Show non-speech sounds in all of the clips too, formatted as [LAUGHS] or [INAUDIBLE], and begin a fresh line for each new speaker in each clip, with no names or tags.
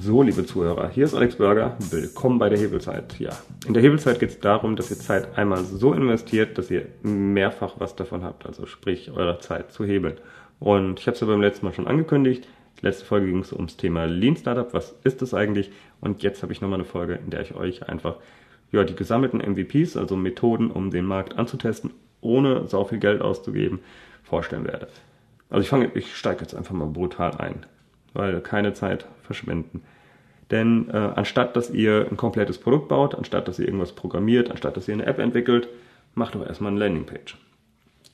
So, liebe Zuhörer, hier ist Alex Burger. Willkommen bei der Hebelzeit. Ja, in der Hebelzeit geht es darum, dass ihr Zeit einmal so investiert, dass ihr mehrfach was davon habt, also sprich eure Zeit zu hebeln. Und ich habe es ja beim letzten Mal schon angekündigt. Letzte Folge ging es ums Thema Lean Startup. Was ist das eigentlich? Und jetzt habe ich nochmal eine Folge, in der ich euch einfach ja, die gesammelten MVPs, also Methoden, um den Markt anzutesten, ohne so viel Geld auszugeben, vorstellen werde. Also ich fange, ich steige jetzt einfach mal brutal ein weil keine Zeit verschwenden. Denn äh, anstatt dass ihr ein komplettes Produkt baut, anstatt dass ihr irgendwas programmiert, anstatt dass ihr eine App entwickelt, macht doch erstmal eine Landingpage.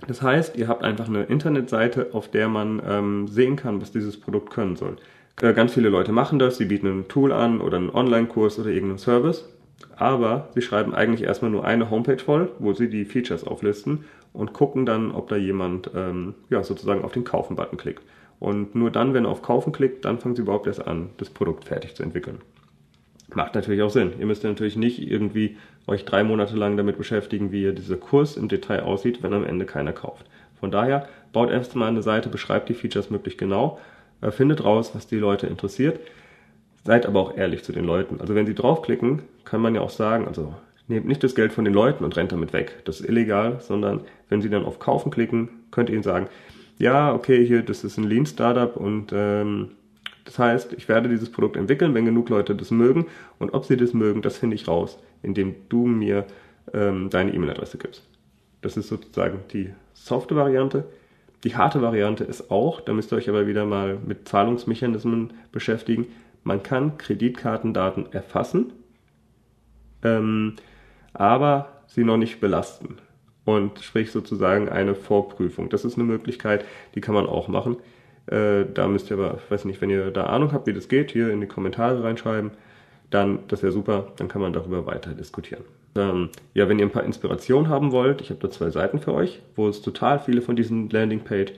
Das heißt, ihr habt einfach eine Internetseite, auf der man ähm, sehen kann, was dieses Produkt können soll. Äh, ganz viele Leute machen das, sie bieten ein Tool an oder einen Online-Kurs oder irgendeinen Service, aber sie schreiben eigentlich erstmal nur eine Homepage voll, wo sie die Features auflisten und gucken dann, ob da jemand ähm, ja, sozusagen auf den Kaufen-Button klickt. Und nur dann, wenn ihr auf Kaufen klickt, dann fangen sie überhaupt erst an, das Produkt fertig zu entwickeln. Macht natürlich auch Sinn. Ihr müsst natürlich nicht irgendwie euch drei Monate lang damit beschäftigen, wie dieser Kurs im Detail aussieht, wenn am Ende keiner kauft. Von daher baut erstmal eine Seite, beschreibt die Features möglichst genau, äh, findet raus, was die Leute interessiert. Seid aber auch ehrlich zu den Leuten. Also wenn sie draufklicken, kann man ja auch sagen, also nehmt nicht das Geld von den Leuten und rennt damit weg. Das ist illegal, sondern wenn sie dann auf Kaufen klicken, könnt ihr ihnen sagen, ja, okay, hier, das ist ein Lean-Startup und ähm, das heißt, ich werde dieses Produkt entwickeln, wenn genug Leute das mögen. Und ob sie das mögen, das finde ich raus, indem du mir ähm, deine E-Mail-Adresse gibst. Das ist sozusagen die softe Variante. Die harte Variante ist auch, da müsst ihr euch aber wieder mal mit Zahlungsmechanismen beschäftigen. Man kann Kreditkartendaten erfassen, ähm, aber sie noch nicht belasten und sprich sozusagen eine Vorprüfung. Das ist eine Möglichkeit, die kann man auch machen. Äh, da müsst ihr aber, ich weiß nicht, wenn ihr da Ahnung habt, wie das geht, hier in die Kommentare reinschreiben, dann, das wäre super, dann kann man darüber weiter diskutieren. Ähm, ja, wenn ihr ein paar Inspirationen haben wollt, ich habe da zwei Seiten für euch, wo es total viele von diesen Landingpage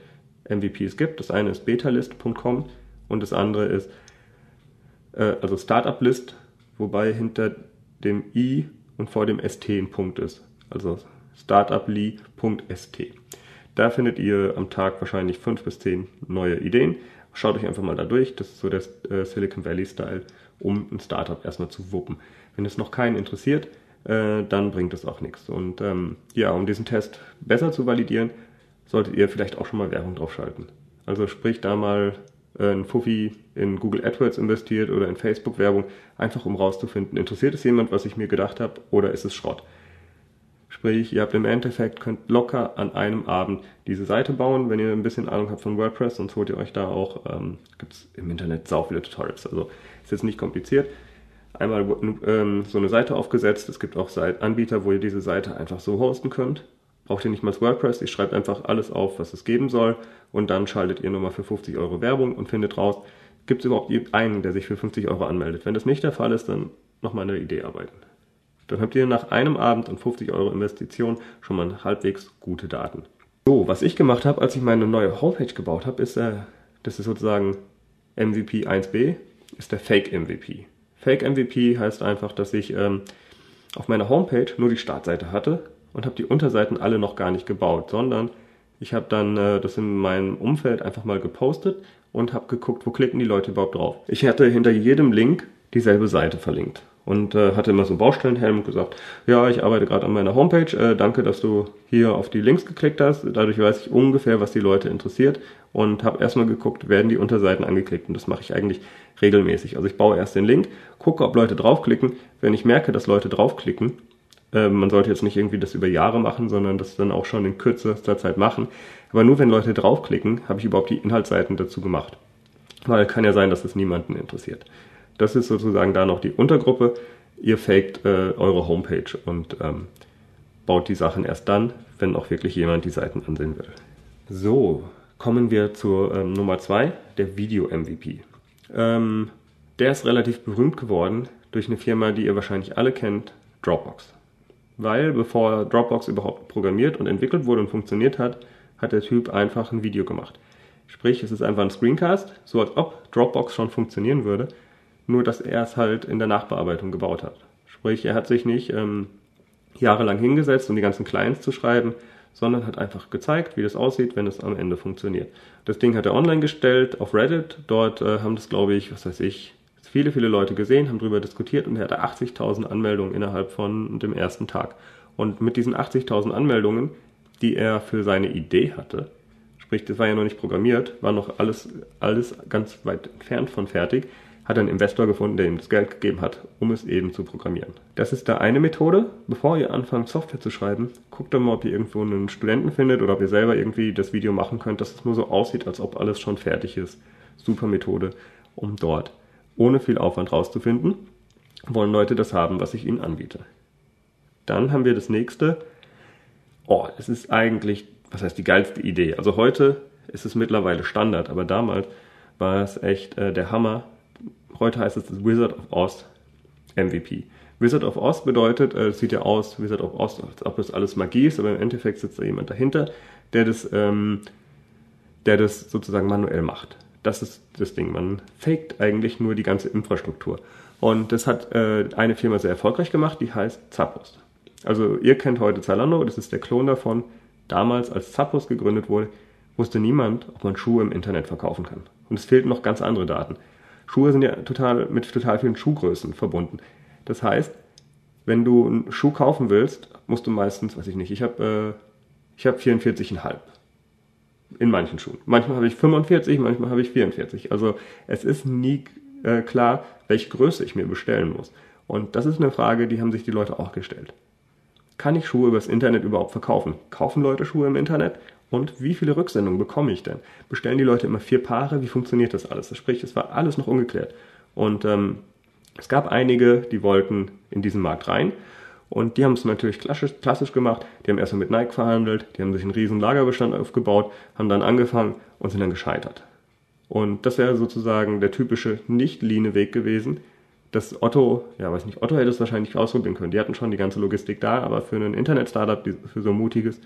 MVPs gibt. Das eine ist betalist.com und das andere ist äh, also Startup-List, wobei hinter dem i und vor dem st ein Punkt ist. Also startuplee.st. Da findet ihr am Tag wahrscheinlich fünf bis zehn neue Ideen. Schaut euch einfach mal da durch. Das ist so der äh, Silicon Valley-Style, um ein Startup erstmal zu wuppen. Wenn es noch keinen interessiert, äh, dann bringt es auch nichts. Und ähm, ja, um diesen Test besser zu validieren, solltet ihr vielleicht auch schon mal Werbung draufschalten. Also sprich da mal äh, ein Fuffi in Google AdWords investiert oder in Facebook-Werbung, einfach um rauszufinden, interessiert es jemand, was ich mir gedacht habe, oder ist es Schrott? Sprich, ihr habt im Endeffekt, könnt locker an einem Abend diese Seite bauen, wenn ihr ein bisschen Ahnung habt von WordPress, sonst holt ihr euch da auch, ähm, gibt es im Internet sau viele Tutorials. Also ist jetzt nicht kompliziert. Einmal ähm, so eine Seite aufgesetzt. Es gibt auch Anbieter, wo ihr diese Seite einfach so hosten könnt. Braucht ihr nicht mal WordPress, ihr schreibt einfach alles auf, was es geben soll und dann schaltet ihr nochmal für 50 Euro Werbung und findet raus, gibt es überhaupt einen, der sich für 50 Euro anmeldet. Wenn das nicht der Fall ist, dann nochmal eine Idee arbeiten. Dann habt ihr nach einem Abend und 50 Euro Investition schon mal halbwegs gute Daten. So, was ich gemacht habe, als ich meine neue Homepage gebaut habe, ist, äh, das ist sozusagen MVP 1b, ist der Fake MVP. Fake MVP heißt einfach, dass ich ähm, auf meiner Homepage nur die Startseite hatte und habe die Unterseiten alle noch gar nicht gebaut, sondern ich habe dann äh, das in meinem Umfeld einfach mal gepostet und habe geguckt, wo klicken die Leute überhaupt drauf. Ich hatte hinter jedem Link dieselbe Seite verlinkt und äh, hatte immer so einen Baustellenhelm und gesagt, ja, ich arbeite gerade an meiner Homepage, äh, danke, dass du hier auf die Links geklickt hast. Dadurch weiß ich ungefähr, was die Leute interessiert und habe erstmal geguckt, werden die Unterseiten angeklickt und das mache ich eigentlich regelmäßig. Also ich baue erst den Link, gucke, ob Leute draufklicken. Wenn ich merke, dass Leute draufklicken, äh, man sollte jetzt nicht irgendwie das über Jahre machen, sondern das dann auch schon in kürzester Zeit machen. Aber nur wenn Leute draufklicken, habe ich überhaupt die Inhaltsseiten dazu gemacht. Weil kann ja sein, dass es niemanden interessiert. Das ist sozusagen da noch die Untergruppe. Ihr faked äh, eure Homepage und ähm, baut die Sachen erst dann, wenn auch wirklich jemand die Seiten ansehen will. So, kommen wir zur ähm, Nummer zwei, der Video-MVP. Ähm, der ist relativ berühmt geworden durch eine Firma, die ihr wahrscheinlich alle kennt, Dropbox. Weil bevor Dropbox überhaupt programmiert und entwickelt wurde und funktioniert hat, hat der Typ einfach ein Video gemacht. Sprich, es ist einfach ein Screencast, so als ob Dropbox schon funktionieren würde, nur dass er es halt in der Nachbearbeitung gebaut hat. Sprich, er hat sich nicht ähm, jahrelang hingesetzt, um die ganzen Clients zu schreiben, sondern hat einfach gezeigt, wie das aussieht, wenn es am Ende funktioniert. Das Ding hat er online gestellt auf Reddit. Dort äh, haben das, glaube ich, was weiß ich, viele, viele Leute gesehen, haben darüber diskutiert und er hatte 80.000 Anmeldungen innerhalb von dem ersten Tag. Und mit diesen 80.000 Anmeldungen, die er für seine Idee hatte, sprich, das war ja noch nicht programmiert, war noch alles, alles ganz weit entfernt von fertig, hat einen Investor gefunden, der ihm das Geld gegeben hat, um es eben zu programmieren. Das ist da eine Methode. Bevor ihr anfangt, Software zu schreiben, guckt doch mal, ob ihr irgendwo einen Studenten findet oder ob ihr selber irgendwie das Video machen könnt, dass es nur so aussieht, als ob alles schon fertig ist. Super Methode, um dort ohne viel Aufwand rauszufinden, wollen Leute das haben, was ich ihnen anbiete. Dann haben wir das nächste. Oh, es ist eigentlich, was heißt die geilste Idee? Also heute ist es mittlerweile Standard, aber damals war es echt äh, der Hammer, Heute heißt es das Wizard of Oz MVP. Wizard of Oz bedeutet, äh, sieht ja aus, Wizard of Oz, als ob das alles Magie ist, aber im Endeffekt sitzt da jemand dahinter, der das, ähm, der das sozusagen manuell macht. Das ist das Ding. Man faked eigentlich nur die ganze Infrastruktur. Und das hat äh, eine Firma sehr erfolgreich gemacht, die heißt Zappos. Also ihr kennt heute Zalando, das ist der Klon davon. Damals, als Zappos gegründet wurde, wusste niemand, ob man Schuhe im Internet verkaufen kann. Und es fehlten noch ganz andere Daten. Schuhe sind ja total mit total vielen Schuhgrößen verbunden. Das heißt, wenn du einen Schuh kaufen willst, musst du meistens, weiß ich nicht, ich habe äh, ich habe 44,5 in manchen Schuhen. Manchmal habe ich 45, manchmal habe ich 44. Also es ist nie äh, klar, welche Größe ich mir bestellen muss. Und das ist eine Frage, die haben sich die Leute auch gestellt. Kann ich Schuhe übers Internet überhaupt verkaufen? Kaufen Leute Schuhe im Internet? Und wie viele Rücksendungen bekomme ich denn? Bestellen die Leute immer vier Paare? Wie funktioniert das alles? Sprich, es war alles noch ungeklärt. Und ähm, es gab einige, die wollten in diesen Markt rein. Und die haben es natürlich klassisch, klassisch gemacht. Die haben erstmal mit Nike verhandelt, die haben sich einen riesen Lagerbestand aufgebaut, haben dann angefangen und sind dann gescheitert. Und das wäre sozusagen der typische nicht-Line-Weg gewesen. Das Otto, ja weiß nicht, Otto hätte es wahrscheinlich ausprobieren können. Die hatten schon die ganze Logistik da, aber für ein Internet-Startup, für so ein mutiges,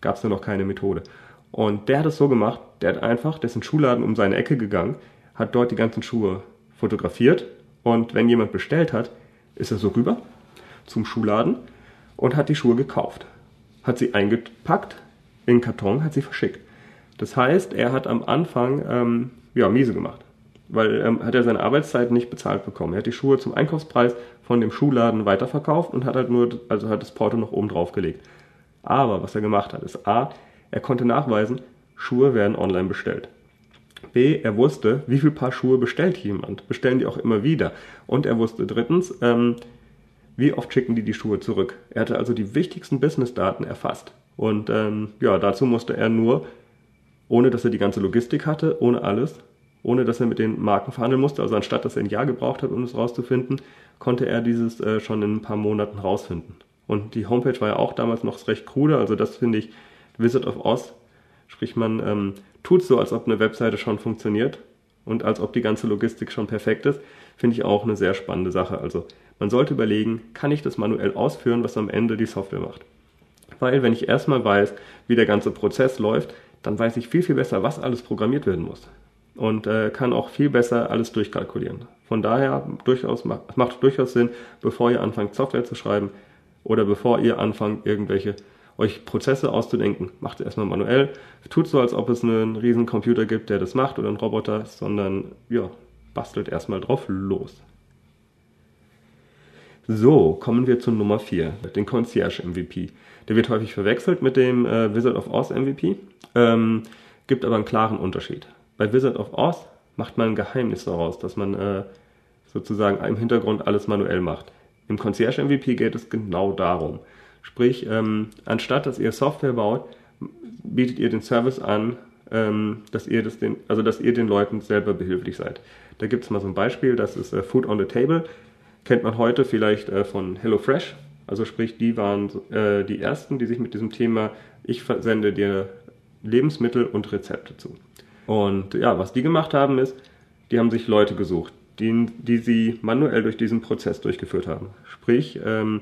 gab es da noch keine Methode. Und der hat es so gemacht, der hat einfach, der ist in Schuhladen um seine Ecke gegangen, hat dort die ganzen Schuhe fotografiert und wenn jemand bestellt hat, ist er so rüber zum Schuhladen und hat die Schuhe gekauft. Hat sie eingepackt in Karton, hat sie verschickt. Das heißt, er hat am Anfang ähm, ja, miese gemacht, weil ähm, hat er seine Arbeitszeit nicht bezahlt bekommen. Er hat die Schuhe zum Einkaufspreis von dem Schuhladen weiterverkauft und hat halt nur, also hat das Porto noch oben drauf gelegt. Aber was er gemacht hat, ist A, er konnte nachweisen, Schuhe werden online bestellt. B, er wusste, wie viel Paar Schuhe bestellt jemand. Bestellen die auch immer wieder. Und er wusste drittens, ähm, wie oft schicken die die Schuhe zurück. Er hatte also die wichtigsten Business-Daten erfasst. Und ähm, ja, dazu musste er nur, ohne dass er die ganze Logistik hatte, ohne alles, ohne dass er mit den Marken verhandeln musste, also anstatt dass er ein Jahr gebraucht hat, um es rauszufinden, konnte er dieses äh, schon in ein paar Monaten rausfinden. Und die Homepage war ja auch damals noch recht krude, also das finde ich Wizard of Oz. Sprich, man ähm, tut so, als ob eine Webseite schon funktioniert und als ob die ganze Logistik schon perfekt ist, finde ich auch eine sehr spannende Sache. Also man sollte überlegen, kann ich das manuell ausführen, was am Ende die Software macht. Weil wenn ich erstmal weiß, wie der ganze Prozess läuft, dann weiß ich viel, viel besser, was alles programmiert werden muss. Und äh, kann auch viel besser alles durchkalkulieren. Von daher durchaus, macht durchaus Sinn, bevor ihr anfangt, Software zu schreiben, oder bevor ihr anfangt, irgendwelche euch Prozesse auszudenken, macht es erstmal manuell. Tut so, als ob es einen riesen Computer gibt, der das macht oder einen Roboter, sondern ja, bastelt erstmal drauf los. So, kommen wir zu Nummer 4, den Concierge MVP. Der wird häufig verwechselt mit dem äh, Wizard of Oz MVP, ähm, gibt aber einen klaren Unterschied. Bei Wizard of Oz macht man ein Geheimnis daraus, dass man äh, sozusagen im Hintergrund alles manuell macht. Im Concierge MVP geht es genau darum. Sprich, ähm, anstatt dass ihr Software baut, bietet ihr den Service an, ähm, dass ihr das den, also dass ihr den Leuten selber behilflich seid. Da gibt es mal so ein Beispiel, das ist äh, Food on the Table. Kennt man heute vielleicht äh, von HelloFresh. Also sprich, die waren äh, die ersten, die sich mit diesem Thema, ich versende dir Lebensmittel und Rezepte zu. Und ja, was die gemacht haben ist, die haben sich Leute gesucht, die, die sie manuell durch diesen Prozess durchgeführt haben. Sprich, ähm,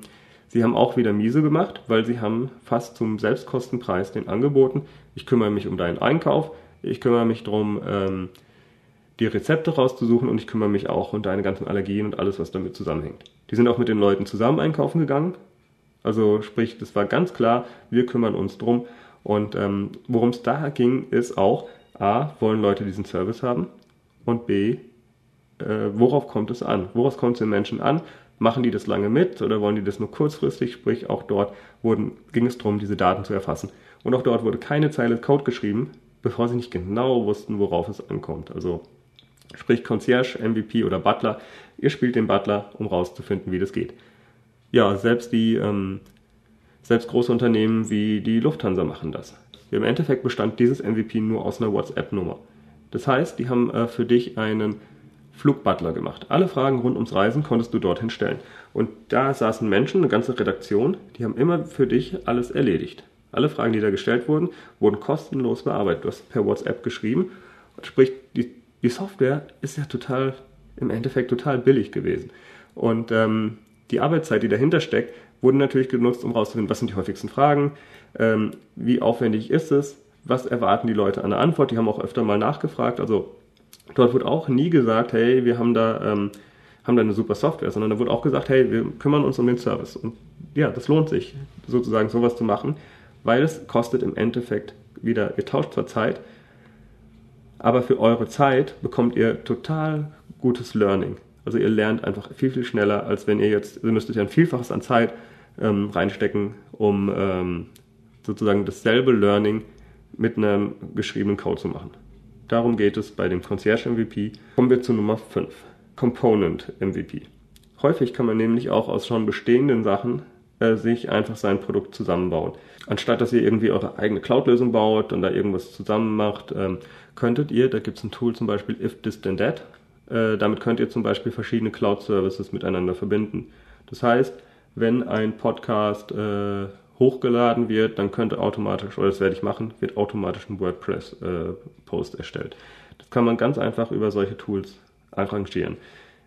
sie haben auch wieder miese gemacht, weil sie haben fast zum Selbstkostenpreis den angeboten, ich kümmere mich um deinen Einkauf, ich kümmere mich darum, ähm, die Rezepte rauszusuchen und ich kümmere mich auch um deine ganzen Allergien und alles, was damit zusammenhängt. Die sind auch mit den Leuten zusammen einkaufen gegangen. Also sprich, das war ganz klar, wir kümmern uns drum. Und ähm, worum es da ging, ist auch, a, wollen Leute diesen Service haben und b, äh, worauf kommt es an? Worauf kommt es den Menschen an? Machen die das lange mit oder wollen die das nur kurzfristig? Sprich, auch dort wurden, ging es darum, diese Daten zu erfassen. Und auch dort wurde keine Zeile Code geschrieben, bevor sie nicht genau wussten, worauf es ankommt. Also sprich Concierge, MVP oder Butler, ihr spielt den Butler, um rauszufinden, wie das geht. Ja, selbst die ähm, selbst große Unternehmen wie die Lufthansa machen das. Im Endeffekt bestand dieses MVP nur aus einer WhatsApp-Nummer. Das heißt, die haben äh, für dich einen Flugbutler gemacht. Alle Fragen rund ums Reisen konntest du dorthin stellen. Und da saßen Menschen, eine ganze Redaktion, die haben immer für dich alles erledigt. Alle Fragen, die da gestellt wurden, wurden kostenlos bearbeitet. Du hast per WhatsApp geschrieben. Sprich, die, die Software ist ja total, im Endeffekt total billig gewesen. Und ähm, die Arbeitszeit, die dahinter steckt, wurde natürlich genutzt, um herauszufinden, was sind die häufigsten Fragen, ähm, wie aufwendig ist es, was erwarten die Leute an der Antwort. Die haben auch öfter mal nachgefragt. Also dort wurde auch nie gesagt, hey, wir haben da, ähm, haben da eine super Software, sondern da wurde auch gesagt, hey, wir kümmern uns um den Service. Und ja, das lohnt sich, sozusagen sowas zu machen, weil es kostet im Endeffekt wieder, ihr tauscht zwar Zeit, aber für eure Zeit bekommt ihr total gutes Learning. Also ihr lernt einfach viel, viel schneller, als wenn ihr jetzt, ihr müsstet ja ein Vielfaches an Zeit ähm, reinstecken, um ähm, sozusagen dasselbe Learning mit einem geschriebenen Code zu machen. Darum geht es bei dem Concierge MVP. Kommen wir zu Nummer 5, Component MVP. Häufig kann man nämlich auch aus schon bestehenden Sachen äh, sich einfach sein Produkt zusammenbauen. Anstatt dass ihr irgendwie eure eigene Cloud-Lösung baut und da irgendwas zusammen macht, ähm, könntet ihr, da gibt es ein Tool zum Beispiel If This Then That, äh, damit könnt ihr zum Beispiel verschiedene Cloud-Services miteinander verbinden. Das heißt, wenn ein Podcast äh, hochgeladen wird, dann könnte automatisch, oder das werde ich machen, wird automatisch ein WordPress-Post äh, erstellt. Das kann man ganz einfach über solche Tools arrangieren.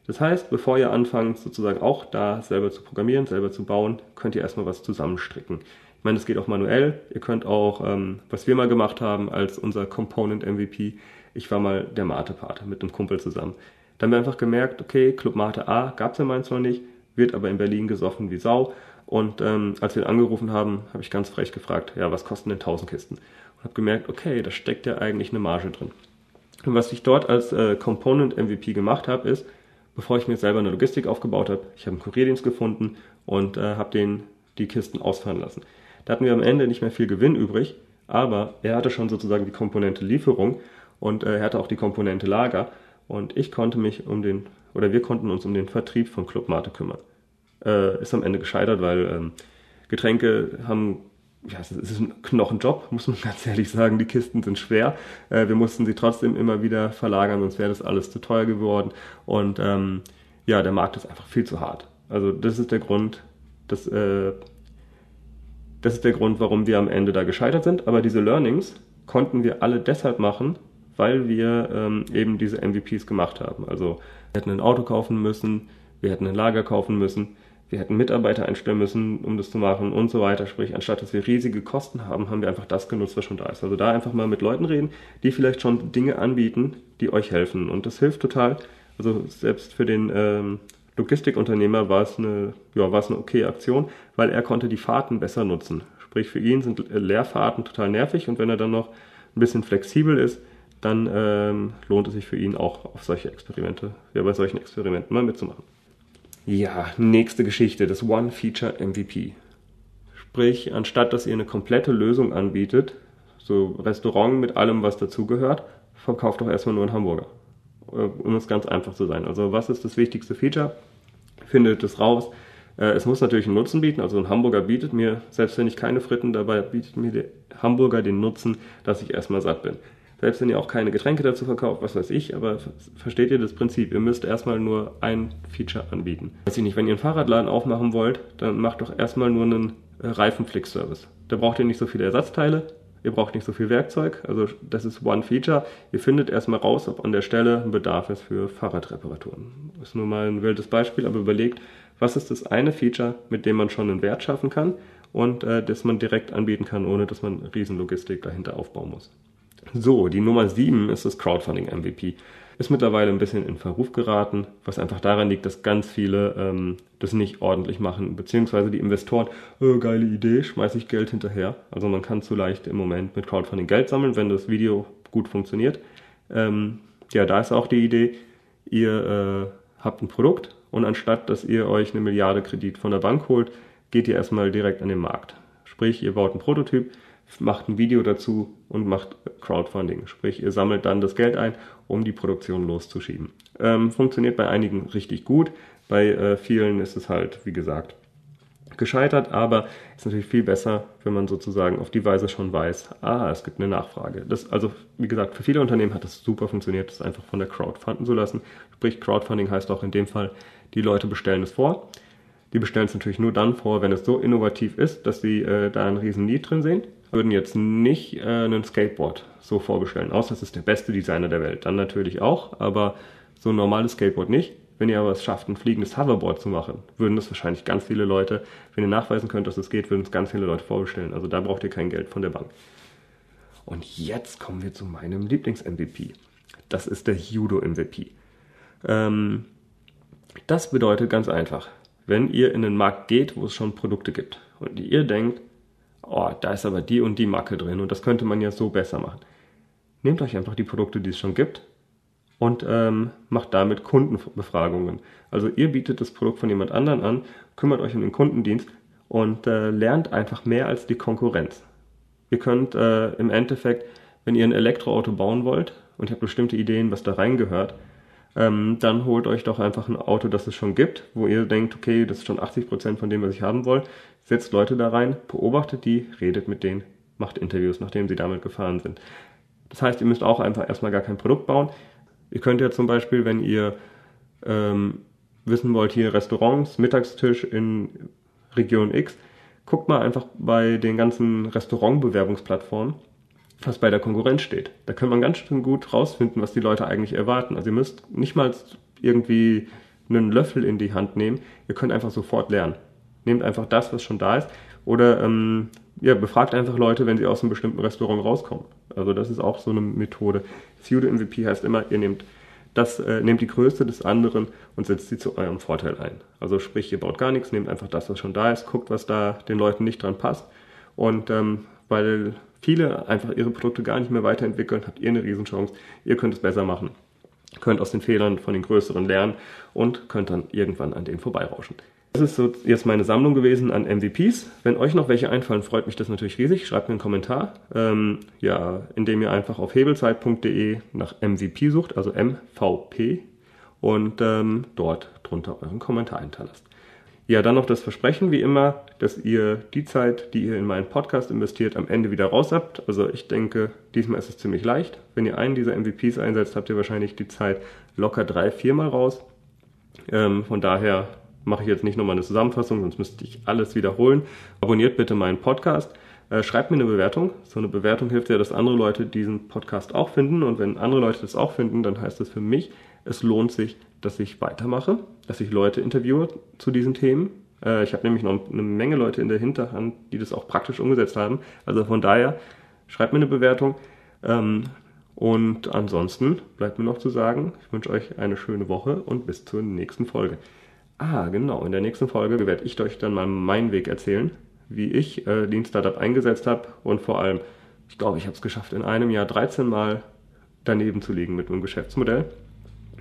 Das heißt, bevor ihr anfangt, sozusagen auch da selber zu programmieren, selber zu bauen, könnt ihr erstmal was zusammenstricken. Ich meine, das geht auch manuell. Ihr könnt auch, ähm, was wir mal gemacht haben als unser Component MVP, ich war mal der Mate-Pate mit einem Kumpel zusammen. Da haben wir einfach gemerkt, okay, Club Mate A gab es in Mainz noch nicht, wird aber in Berlin gesoffen wie Sau. Und ähm, als wir ihn angerufen haben, habe ich ganz frech gefragt, ja, was kosten denn 1000 Kisten? Und habe gemerkt, okay, da steckt ja eigentlich eine Marge drin. Und was ich dort als äh, Component MVP gemacht habe, ist, bevor ich mir selber eine Logistik aufgebaut habe, ich habe einen Kurierdienst gefunden und äh, habe den die Kisten ausfahren lassen. Da hatten wir am Ende nicht mehr viel Gewinn übrig, aber er hatte schon sozusagen die Komponente Lieferung und äh, er hatte auch die Komponente Lager und ich konnte mich um den, oder wir konnten uns um den Vertrieb von Club Mate kümmern. Äh, ist am Ende gescheitert, weil ähm, Getränke haben, ja, es ist ein Knochenjob, muss man [LAUGHS] ganz ehrlich sagen. Die Kisten sind schwer. Äh, wir mussten sie trotzdem immer wieder verlagern, sonst wäre das alles zu teuer geworden. Und ähm, ja, der Markt ist einfach viel zu hart. Also das ist der Grund, dass, äh, das ist der Grund, warum wir am Ende da gescheitert sind. Aber diese Learnings konnten wir alle deshalb machen, weil wir ähm, eben diese MVPs gemacht haben. Also wir hätten ein Auto kaufen müssen, wir hätten ein Lager kaufen müssen, wir hätten Mitarbeiter einstellen müssen, um das zu machen und so weiter. Sprich, anstatt dass wir riesige Kosten haben, haben wir einfach das genutzt, was schon da ist. Also da einfach mal mit Leuten reden, die vielleicht schon Dinge anbieten, die euch helfen. Und das hilft total. Also selbst für den ähm, Logistikunternehmer war es eine, ja, war es eine okay Aktion, weil er konnte die Fahrten besser nutzen. Sprich, für ihn sind Leerfahrten total nervig und wenn er dann noch ein bisschen flexibel ist, dann ähm, lohnt es sich für ihn auch auf solche Experimente, ja, bei solchen Experimenten mal mitzumachen. Ja, nächste Geschichte, das One-Feature MVP. Sprich, anstatt dass ihr eine komplette Lösung anbietet, so Restaurant mit allem, was dazugehört, verkauft doch erstmal nur einen Hamburger. Äh, um es ganz einfach zu sein. Also, was ist das wichtigste Feature? Findet es raus. Äh, es muss natürlich einen Nutzen bieten. Also, ein Hamburger bietet mir, selbst wenn ich keine Fritten dabei, bietet mir der Hamburger den Nutzen, dass ich erstmal satt bin. Selbst wenn ihr auch keine Getränke dazu verkauft, was weiß ich, aber versteht ihr das Prinzip? Ihr müsst erstmal nur ein Feature anbieten. Weiß ich nicht, wenn ihr einen Fahrradladen aufmachen wollt, dann macht doch erstmal nur einen äh, Reifenflick-Service. Da braucht ihr nicht so viele Ersatzteile, ihr braucht nicht so viel Werkzeug, also das ist One Feature. Ihr findet erstmal raus, ob an der Stelle ein Bedarf ist für Fahrradreparaturen. Das ist nur mal ein wildes Beispiel, aber überlegt, was ist das eine Feature, mit dem man schon einen Wert schaffen kann und äh, das man direkt anbieten kann, ohne dass man Riesenlogistik dahinter aufbauen muss. So, die Nummer 7 ist das Crowdfunding MVP. Ist mittlerweile ein bisschen in Verruf geraten, was einfach daran liegt, dass ganz viele ähm, das nicht ordentlich machen, beziehungsweise die Investoren, oh, geile Idee, schmeiße ich Geld hinterher. Also man kann zu leicht im Moment mit Crowdfunding Geld sammeln, wenn das Video gut funktioniert. Ähm, ja, da ist auch die Idee, ihr äh, habt ein Produkt und anstatt, dass ihr euch eine Milliarde Kredit von der Bank holt, geht ihr erstmal direkt an den Markt. Sprich, ihr baut einen Prototyp, macht ein Video dazu und macht Crowdfunding. Sprich, ihr sammelt dann das Geld ein, um die Produktion loszuschieben. Ähm, funktioniert bei einigen richtig gut, bei äh, vielen ist es halt, wie gesagt, gescheitert, aber ist natürlich viel besser, wenn man sozusagen auf die Weise schon weiß, ah, es gibt eine Nachfrage. Das, also, wie gesagt, für viele Unternehmen hat es super funktioniert, das einfach von der Crowd funden zu lassen. Sprich, Crowdfunding heißt auch in dem Fall, die Leute bestellen es vor. Die bestellen es natürlich nur dann vor, wenn es so innovativ ist, dass sie äh, da einen riesen Need drin sehen. Würden jetzt nicht äh, einen Skateboard so vorbestellen, außer es ist der beste Designer der Welt. Dann natürlich auch, aber so ein normales Skateboard nicht. Wenn ihr aber es schafft, ein fliegendes Hoverboard zu machen, würden das wahrscheinlich ganz viele Leute, wenn ihr nachweisen könnt, dass es geht, würden es ganz viele Leute vorbestellen. Also da braucht ihr kein Geld von der Bank. Und jetzt kommen wir zu meinem Lieblings-MVP. Das ist der Judo-MVP. Ähm, das bedeutet ganz einfach, wenn ihr in den Markt geht, wo es schon Produkte gibt und ihr denkt, oh, da ist aber die und die Macke drin und das könnte man ja so besser machen. Nehmt euch einfach die Produkte, die es schon gibt und ähm, macht damit Kundenbefragungen. Also ihr bietet das Produkt von jemand anderen an, kümmert euch um den Kundendienst und äh, lernt einfach mehr als die Konkurrenz. Ihr könnt äh, im Endeffekt, wenn ihr ein Elektroauto bauen wollt und ihr habt bestimmte Ideen, was da reingehört, ähm, dann holt euch doch einfach ein Auto, das es schon gibt, wo ihr denkt, okay, das ist schon 80% von dem, was ich haben will. Setzt Leute da rein, beobachtet die, redet mit denen, macht Interviews, nachdem sie damit gefahren sind. Das heißt, ihr müsst auch einfach erstmal gar kein Produkt bauen. Ihr könnt ja zum Beispiel, wenn ihr ähm, wissen wollt, hier Restaurants, Mittagstisch in Region X, guckt mal einfach bei den ganzen Restaurantbewerbungsplattformen, was bei der Konkurrenz steht. Da kann man ganz schön gut rausfinden, was die Leute eigentlich erwarten. Also ihr müsst nicht mal irgendwie einen Löffel in die Hand nehmen, ihr könnt einfach sofort lernen. Nehmt einfach das, was schon da ist, oder ähm, ja, befragt einfach Leute, wenn sie aus einem bestimmten Restaurant rauskommen. Also das ist auch so eine Methode. Pseudo MVP heißt immer, ihr nehmt das, äh, nehmt die Größe des anderen und setzt sie zu eurem Vorteil ein. Also sprich, ihr baut gar nichts, nehmt einfach das, was schon da ist, guckt, was da den Leuten nicht dran passt. Und ähm, weil viele einfach ihre Produkte gar nicht mehr weiterentwickeln, habt ihr eine Riesenchance. Ihr könnt es besser machen. Könnt aus den Fehlern von den größeren lernen und könnt dann irgendwann an denen vorbeirauschen. Das ist so jetzt meine Sammlung gewesen an MVPs. Wenn euch noch welche einfallen, freut mich das natürlich riesig. Schreibt mir einen Kommentar, ähm, ja, indem ihr einfach auf hebelzeit.de nach MVP sucht, also MVP, und ähm, dort drunter euren Kommentar hinterlasst. Ja, dann noch das Versprechen, wie immer, dass ihr die Zeit, die ihr in meinen Podcast investiert, am Ende wieder raus habt. Also ich denke, diesmal ist es ziemlich leicht. Wenn ihr einen dieser MVPs einsetzt, habt ihr wahrscheinlich die Zeit locker drei, viermal raus. Ähm, von daher mache ich jetzt nicht nochmal eine Zusammenfassung, sonst müsste ich alles wiederholen. Abonniert bitte meinen Podcast. Äh, schreibt mir eine Bewertung. So eine Bewertung hilft ja, dass andere Leute diesen Podcast auch finden. Und wenn andere Leute das auch finden, dann heißt das für mich, es lohnt sich, dass ich weitermache, dass ich Leute interviewe zu diesen Themen. Äh, ich habe nämlich noch eine Menge Leute in der Hinterhand, die das auch praktisch umgesetzt haben. Also von daher, schreibt mir eine Bewertung. Ähm, und ansonsten bleibt mir noch zu sagen, ich wünsche euch eine schöne Woche und bis zur nächsten Folge. Ah, genau. In der nächsten Folge werde ich euch dann mal meinen Weg erzählen, wie ich äh, den Startup eingesetzt habe und vor allem, ich glaube, ich habe es geschafft, in einem Jahr 13 Mal daneben zu liegen mit meinem Geschäftsmodell.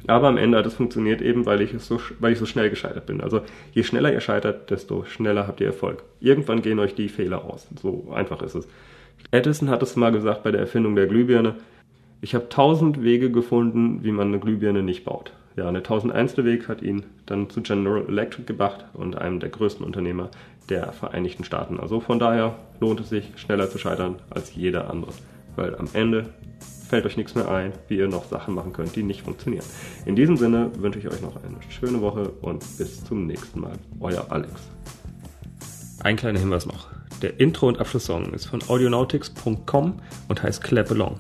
Aber am Ende hat es funktioniert eben, weil ich, es so, weil ich so schnell gescheitert bin. Also je schneller ihr scheitert, desto schneller habt ihr Erfolg. Irgendwann gehen euch die Fehler aus. So einfach ist es. Edison hat es mal gesagt bei der Erfindung der Glühbirne. Ich habe tausend Wege gefunden, wie man eine Glühbirne nicht baut ja, der 1001. Weg hat ihn dann zu General Electric gebracht und einem der größten Unternehmer der Vereinigten Staaten. Also von daher lohnt es sich, schneller zu scheitern als jeder andere. Weil am Ende fällt euch nichts mehr ein, wie ihr noch Sachen machen könnt, die nicht funktionieren. In diesem Sinne wünsche ich euch noch eine schöne Woche und bis zum nächsten Mal. Euer Alex. Ein kleiner Hinweis noch. Der Intro- und Abschlusssong ist von audionautics.com und heißt Clap Along.